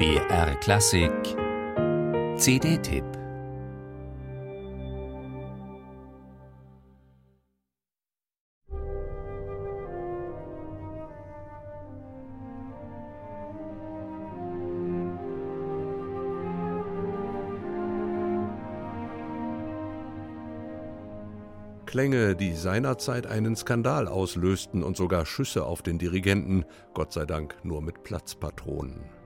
BR Klassik CD-Tipp Klänge, die seinerzeit einen Skandal auslösten und sogar Schüsse auf den Dirigenten, Gott sei Dank nur mit Platzpatronen.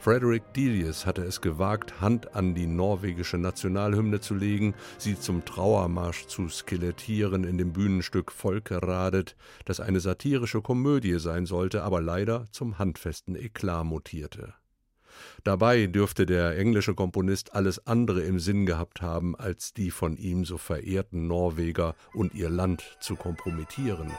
Frederick Delius hatte es gewagt, Hand an die norwegische Nationalhymne zu legen, sie zum Trauermarsch zu skelettieren in dem Bühnenstück Volkeradet, das eine satirische Komödie sein sollte, aber leider zum handfesten Eklat mutierte. Dabei dürfte der englische Komponist alles andere im Sinn gehabt haben, als die von ihm so verehrten Norweger und ihr Land zu kompromittieren.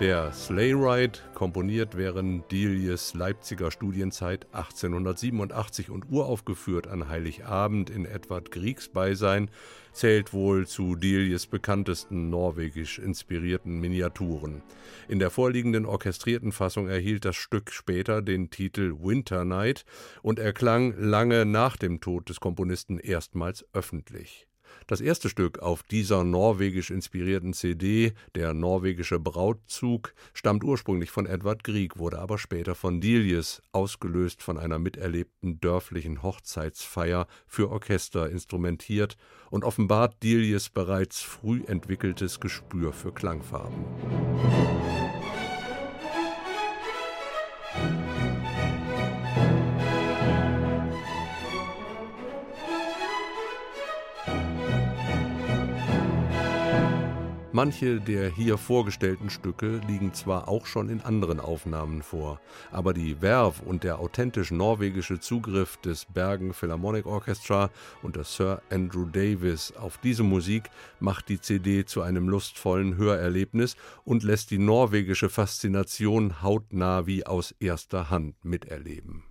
Der Sleigh Ride, komponiert während Delius Leipziger Studienzeit 1887 und uraufgeführt an Heiligabend in Edward Griegs Beisein, zählt wohl zu Delius bekanntesten norwegisch inspirierten Miniaturen. In der vorliegenden orchestrierten Fassung erhielt das Stück später den Titel Winter Night und erklang lange nach dem Tod des Komponisten erstmals öffentlich. Das erste Stück auf dieser norwegisch inspirierten CD, der norwegische Brautzug, stammt ursprünglich von Edward Grieg, wurde aber später von Delius, ausgelöst von einer miterlebten dörflichen Hochzeitsfeier, für Orchester instrumentiert und offenbart Delius bereits früh entwickeltes Gespür für Klangfarben. Manche der hier vorgestellten Stücke liegen zwar auch schon in anderen Aufnahmen vor, aber die Verve und der authentisch norwegische Zugriff des Bergen Philharmonic Orchestra unter Sir Andrew Davis auf diese Musik macht die CD zu einem lustvollen Hörerlebnis und lässt die norwegische Faszination hautnah wie aus erster Hand miterleben.